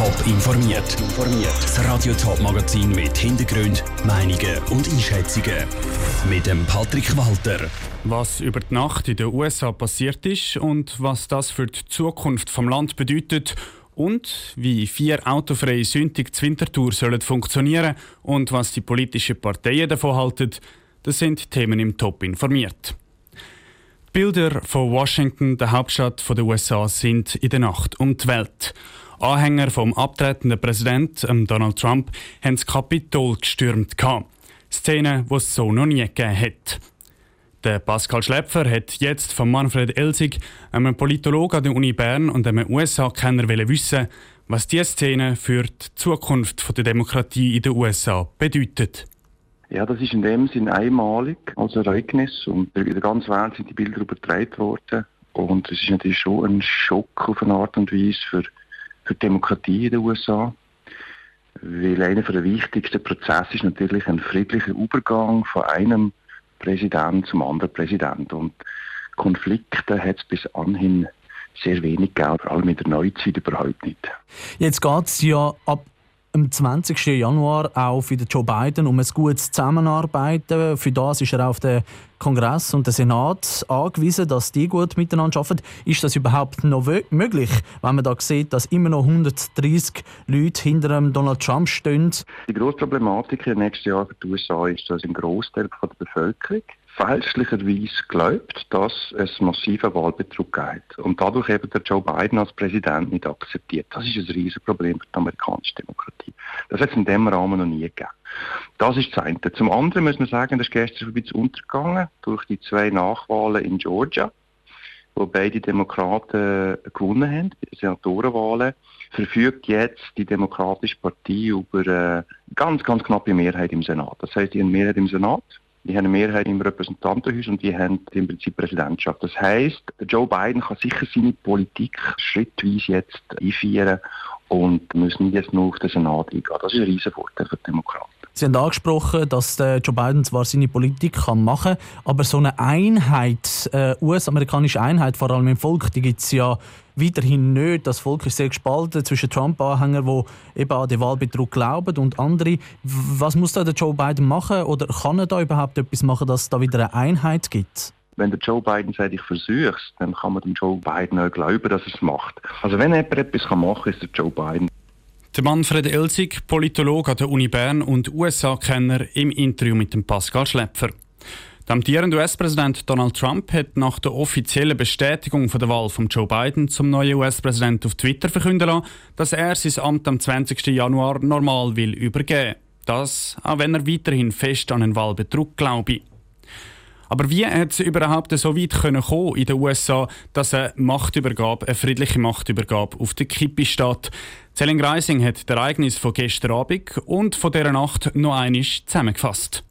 Top informiert. Das Radio Top Magazin mit Hintergrund, Meinungen und Einschätzungen mit dem Patrick Walter. Was über die Nacht in den USA passiert ist und was das für die Zukunft vom Land bedeutet und wie vier autofreie Sündig zur Wintertour sollen funktionieren und was die politischen Parteien davon halten, das sind Themen im Top informiert. Bilder von Washington, der Hauptstadt der USA, sind in der Nacht um die Welt. Anhänger vom abtretenden Präsidenten Donald Trump haben das Kapitol gestürmt. Szenen, die es so noch nie gegeben hat. Der Pascal Schläpfer hat jetzt von Manfred Elsig, einem Politologen an der Uni Bern und einem USA-Kenner wissen, was diese Szene für die Zukunft der Demokratie in den USA bedeutet. Ja, das ist in dem Sinn einmalig als Ereignis und in der ganzen Welt sind die Bilder übertragen worden und es ist natürlich schon ein Schock auf eine Art und Weise für, für die Demokratie in den USA, weil einer der wichtigsten Prozesse ist natürlich ein friedlicher Übergang von einem Präsident zum anderen Präsident und Konflikte hat es bis anhin sehr wenig gegeben, vor allem in der Neuzeit überhaupt nicht. Jetzt geht es ja ab am 20. Januar auch für Joe Biden um ein gutes Zusammenarbeiten. Für das ist er auf den Kongress und den Senat angewiesen, dass die gut miteinander arbeiten. Ist das überhaupt noch möglich, wenn man da sieht, dass immer noch 130 Leute hinter Donald Trump stehen? Die grosse Problematik im nächsten Jahr für die USA ist, dass ein Großteil der Bevölkerung fälschlicherweise glaubt, dass es massiven Wahlbetrug gibt und dadurch eben der Joe Biden als Präsident nicht akzeptiert. Das ist ein riesiges Problem für die amerikanische Demokratie. Das hat es in dem Rahmen noch nie gegeben. Das ist das eine. Zum anderen muss man sagen, das ist gestern ein bisschen untergegangen durch die zwei Nachwahlen in Georgia, wo beide Demokraten gewonnen haben, bei den Senatorenwahlen verfügt jetzt die Demokratische Partei über eine ganz, ganz knappe Mehrheit im Senat. Das heißt, die Mehrheit im Senat die haben eine Mehrheit im Repräsentantenhaus und die haben im Prinzip Präsidentschaft. Das heißt, Joe Biden kann sicher seine Politik schrittweise jetzt einführen und muss nicht jetzt nur auf den Senat eingehen. Das ist ein riesen Vorteil für die Demokraten. Sie haben angesprochen, dass Joe Biden zwar seine Politik kann machen kann, aber so eine Einheit, äh, US-amerikanische Einheit, vor allem im Volk, die gibt es ja weiterhin nicht. Das Volk ist sehr gespalten zwischen Trump-Anhängern, die eben an den Wahlbetrug glauben und andere. Was muss da der Joe Biden machen oder kann er da überhaupt etwas machen, dass es da wieder eine Einheit gibt? Wenn der Joe Biden sagt, ich versuche es, dann kann man dem Joe Biden auch glauben, dass er es macht. Also wenn jemand etwas machen kann, ist der Joe Biden. Der Manfred Elsig, Politologe an der Uni Bern und USA-Kenner im Interview mit dem Pascal Schläpfer. Der amtierende US-Präsident Donald Trump hat nach der offiziellen Bestätigung von der Wahl von Joe Biden zum neuen US-Präsident auf Twitter verkünden lassen, dass er sein Amt am 20. Januar normal will übergeben. Das, auch wenn er weiterhin fest an einen Wahlbetrug glaube. Aber wie hat es überhaupt so weit können kommen in den USA, dass eine Machtübergabe, eine friedliche Machtübergabe auf der Kippe steht? Zelling Reising hat das Ereignis von gestern Abend und von dieser Nacht noch einmal zusammengefasst.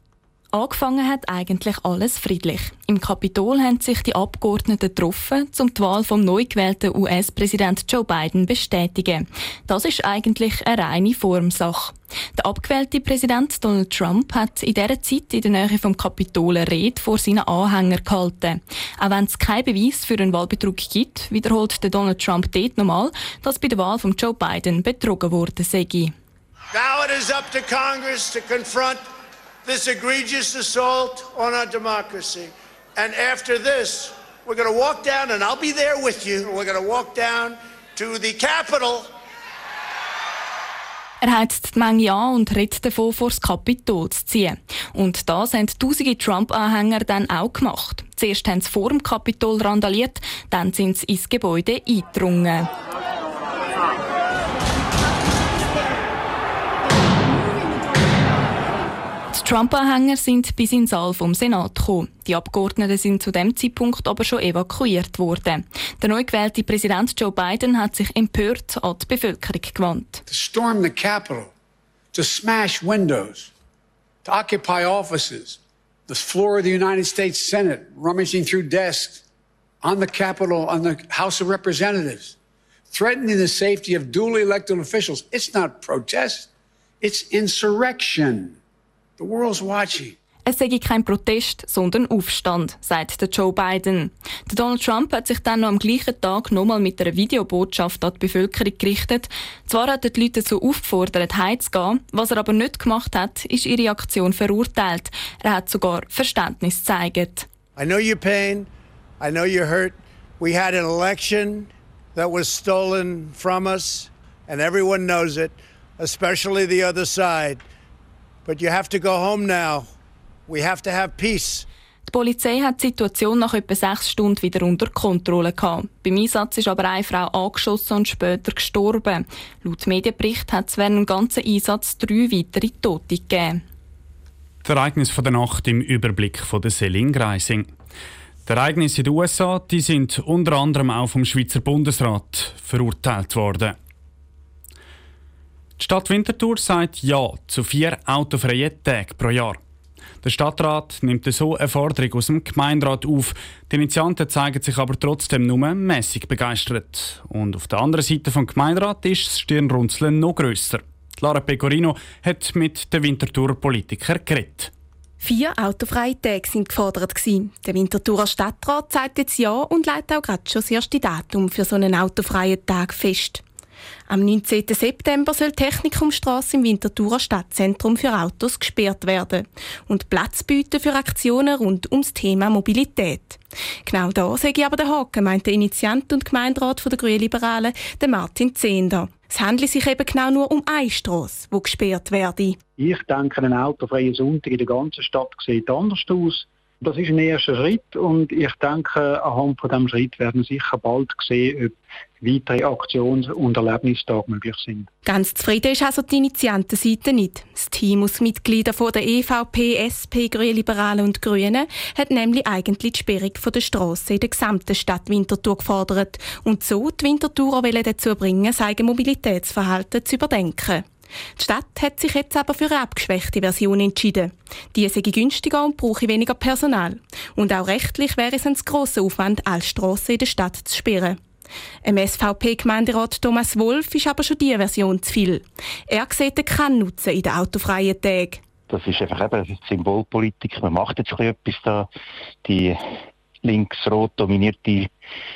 Angefangen hat eigentlich alles friedlich. Im Kapitol haben sich die Abgeordneten getroffen, um die Wahl vom neu gewählten US-Präsident Joe Biden bestätigen. Das ist eigentlich eine reine Formsache. Der abgewählte Präsident Donald Trump hat in dieser Zeit in der Nähe vom Kapitol eine Rede vor seinen Anhängern gehalten. Auch wenn es keinen Beweis für einen Wahlbetrug gibt, wiederholt der Donald Trump dort nochmal, dass bei der Wahl von Joe Biden betrogen wurde sei. Now it is up to Congress to confront this egregious assault on our democracy. And after this, we're going to walk down, and I'll be there with you. We're going to walk down to the Capitol. Er heizt die Menge an und redet davon, vor das Kapitol zu ziehen. Und das haben tausende Trump-Anhänger dann auch gemacht. Zuerst haben sie vor dem Kapitol randaliert, dann sind sie ins Gebäude eingedrungen. Trump-Anhänger sind bis in den Saal vom Senat gekommen. Die Abgeordneten sind zu dem Zeitpunkt aber schon evakuiert worden. Der neu gewählte Präsident Joe Biden hat sich empört an die Bevölkerung gewandt. To storm the Capitol, to smash windows, to occupy offices, the floor of the United States Senate, rummaging through desks, on the Capitol, on the House of Representatives, threatening the safety of duly elected officials. It's not protest, it's insurrection. Es sei kein Protest, sondern Aufstand, sagt der Joe Biden. Der Donald Trump hat sich dann noch am gleichen Tag nochmal mit einer Videobotschaft an die Bevölkerung gerichtet. Zwar hat er die Leute dazu aufgefordert, heimzugehen. Was er aber nicht gemacht hat, ist ihre Aktion verurteilt. Er hat sogar Verständnis gezeigt. I know your pain. I know you're hurt. We had an election that was stolen from us, and everyone knows it, especially the other side. But you have to go home now. We have to have peace. Die Polizei hat die Situation nach etwa sechs Stunden wieder unter Kontrolle gehabt. Beim Einsatz ist aber eine Frau angeschossen und später gestorben. Laut Medienbericht hat es während dem ganzen Einsatz drei weitere Tote gegeben. Das Ereignis von der Nacht im Überblick von der Selin Greising. Die Ereignisse in den USA die sind unter anderem auch vom Schweizer Bundesrat verurteilt worden. Die Stadt Winterthur sagt Ja zu vier autofreien Tagen pro Jahr. Der Stadtrat nimmt so eine Forderung aus dem Gemeinderat auf. Die Initianten zeigen sich aber trotzdem nur mäßig begeistert. Und auf der anderen Seite vom Gemeinderat ist das Stirnrunzeln noch grösser. Lara Pecorino hat mit den Winterthurer Politikern geredet. Vier autofreie Tage sind gefordert Der Winterthurer Stadtrat sagt jetzt ja und leitet auch gerade schon das erste Datum für so einen autofreien Tag fest. Am 19. September soll die Technikumstrasse im Winterthurer Stadtzentrum für Autos gesperrt werden und Platz bieten für Aktionen rund ums Thema Mobilität. Genau da sehe ich aber der Haken, meint der Initiant und Gemeinderat der Grünliberalen, der Martin Zehnder. Es handelt sich eben genau nur um eine Strasse, die gesperrt werde. Ich denke, ein autofreier Sonntag in der ganzen Stadt sieht anders aus. Das ist ein erster Schritt und ich denke, anhand von diesem Schritt werden sicher bald sehen, ob weitere Aktions- und Erlebnistage möglich sind. Ganz zufrieden ist also die Initiantenseite nicht. Das Team aus Mitgliedern von der EVP, SP, Grüne Liberalen und Grünen hat nämlich eigentlich die Sperrung von der Strasse in der gesamten Stadt Winterthur gefordert und so die Winterthurer dazu bringen, sein Mobilitätsverhalten zu überdenken. Die Stadt hat sich jetzt aber für eine abgeschwächte Version entschieden. Die sei günstiger und brauche weniger Personal. Und auch rechtlich wäre es ein grosser Aufwand, alle Strassen in der Stadt zu sperren. Im SVP-Gemeinderat Thomas Wolf ist aber schon diese Version zu viel. Er sieht keinen Nutzen in den autofreien Tagen. Das ist einfach eben Symbolpolitik. Man macht jetzt etwas da. Die links-rot dominierte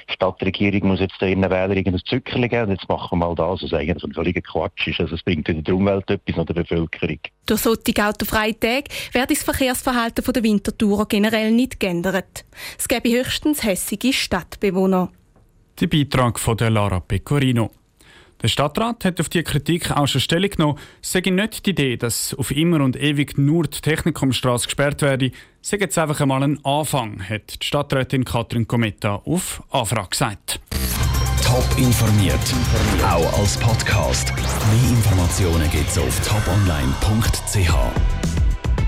Stadtregierung muss jetzt ihren Wählern irgendein Zückerchen geben und jetzt machen wir mal das, was eigentlich ein völliger Quatsch ist. Also es bringt weder der Umwelt etwas noch der Bevölkerung. Durch solche autofreie Tage wird das Verkehrsverhalten der Winterthurer generell nicht geändert. Es gäbe höchstens hässige Stadtbewohner. Der Beitrag von der Lara Pecorino. Der Stadtrat hat auf die Kritik auch schon Stellung genommen. Sei nicht die Idee, dass auf immer und ewig nur die Technikumstrasse gesperrt werde. Sei jetzt einfach einmal ein Anfang, hat die Stadträtin Katrin Kometa auf Anfrage gesagt. Top informiert, auch als Podcast. Mehr Informationen gibt es auf toponline.ch.